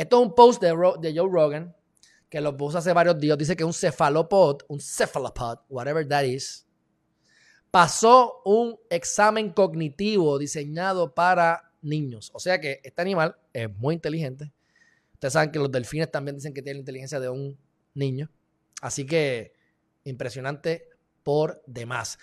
Esto es un post de, Joe Rogan, que lo puso hace varios días. Dice que un cefalopod, un cephalopod, whatever that is, pasó un examen cognitivo diseñado para niños. O sea que este animal es muy inteligente. Ustedes saben que los delfines también dicen que tienen la inteligencia de un niño. Así que impresionante por demás.